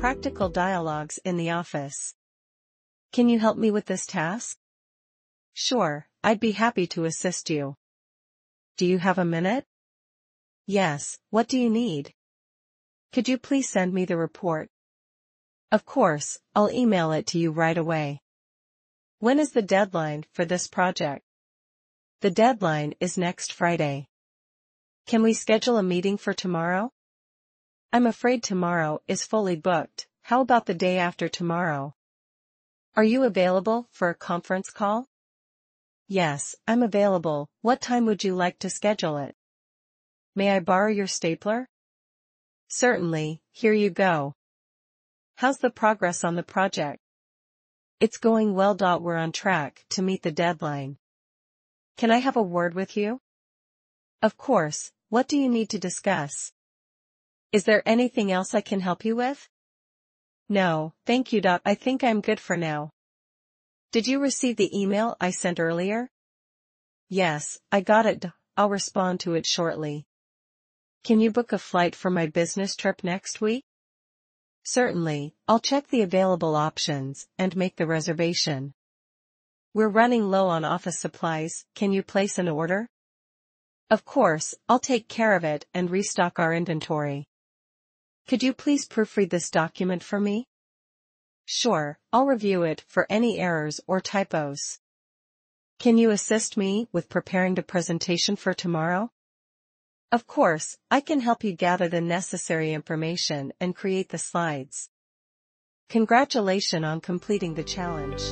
Practical Dialogues in the Office. Can you help me with this task? Sure, I'd be happy to assist you. Do you have a minute? Yes, what do you need? Could you please send me the report? Of course, I'll email it to you right away. When is the deadline for this project? The deadline is next Friday. Can we schedule a meeting for tomorrow? I'm afraid tomorrow is fully booked, how about the day after tomorrow? Are you available for a conference call? Yes, I'm available, what time would you like to schedule it? May I borrow your stapler? Certainly, here you go. How's the progress on the project? It's going well. We're on track to meet the deadline. Can I have a word with you? Of course, what do you need to discuss? Is there anything else I can help you with? No, thank you. I think I'm good for now. Did you receive the email I sent earlier? Yes, I got it. I'll respond to it shortly. Can you book a flight for my business trip next week? Certainly, I'll check the available options and make the reservation. We're running low on office supplies, can you place an order? Of course, I'll take care of it and restock our inventory. Could you please proofread this document for me? Sure, I'll review it for any errors or typos. Can you assist me with preparing the presentation for tomorrow? Of course, I can help you gather the necessary information and create the slides. Congratulations on completing the challenge.